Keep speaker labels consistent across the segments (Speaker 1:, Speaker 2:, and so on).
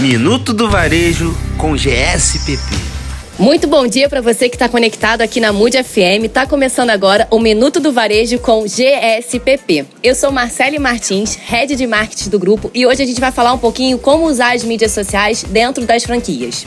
Speaker 1: Minuto do Varejo com GSPP.
Speaker 2: Muito bom dia para você que está conectado aqui na Mood FM. Está começando agora o Minuto do Varejo com GSPP. Eu sou Marcele Martins, head de marketing do grupo, e hoje a gente vai falar um pouquinho como usar as mídias sociais dentro das franquias.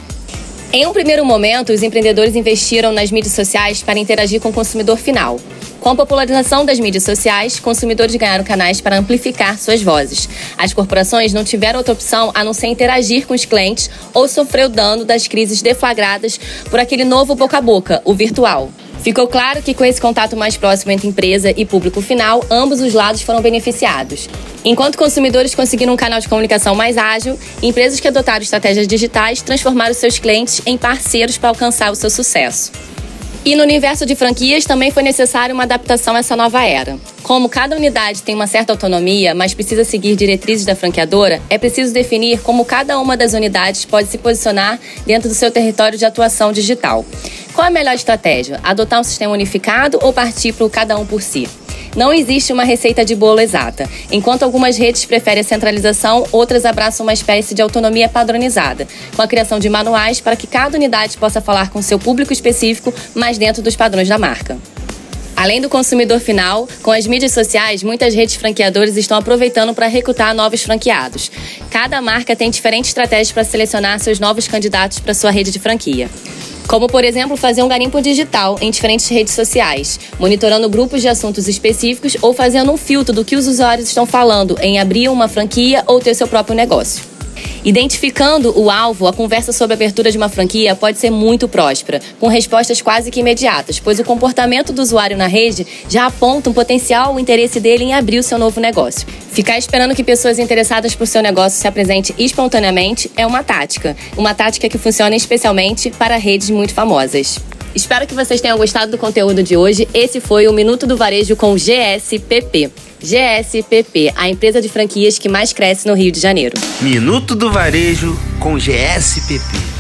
Speaker 2: Em um primeiro momento, os empreendedores investiram nas mídias sociais para interagir com o consumidor final. Com a popularização das mídias sociais, consumidores ganharam canais para amplificar suas vozes. As corporações não tiveram outra opção a não ser interagir com os clientes ou sofrer o dano das crises deflagradas por aquele novo boca a boca, o virtual. Ficou claro que com esse contato mais próximo entre empresa e público final, ambos os lados foram beneficiados. Enquanto consumidores conseguiram um canal de comunicação mais ágil, empresas que adotaram estratégias digitais transformaram seus clientes em parceiros para alcançar o seu sucesso. E no universo de franquias também foi necessária uma adaptação a essa nova era. Como cada unidade tem uma certa autonomia, mas precisa seguir diretrizes da franqueadora, é preciso definir como cada uma das unidades pode se posicionar dentro do seu território de atuação digital. Qual a melhor estratégia? Adotar um sistema unificado ou partir para cada um por si? Não existe uma receita de bolo exata. Enquanto algumas redes preferem a centralização, outras abraçam uma espécie de autonomia padronizada, com a criação de manuais para que cada unidade possa falar com seu público específico, mas dentro dos padrões da marca. Além do consumidor final, com as mídias sociais, muitas redes franqueadoras estão aproveitando para recrutar novos franqueados. Cada marca tem diferentes estratégias para selecionar seus novos candidatos para sua rede de franquia. Como, por exemplo, fazer um garimpo digital em diferentes redes sociais, monitorando grupos de assuntos específicos ou fazendo um filtro do que os usuários estão falando em abrir uma franquia ou ter seu próprio negócio. Identificando o alvo, a conversa sobre a abertura de uma franquia pode ser muito próspera, com respostas quase que imediatas, pois o comportamento do usuário na rede já aponta um potencial interesse dele em abrir o seu novo negócio. Ficar esperando que pessoas interessadas por seu negócio se apresentem espontaneamente é uma tática, uma tática que funciona especialmente para redes muito famosas. Espero que vocês tenham gostado do conteúdo de hoje. Esse foi o Minuto do Varejo com GSPP. GSPP, a empresa de franquias que mais cresce no Rio de Janeiro.
Speaker 1: Minuto do Varejo com GSPP.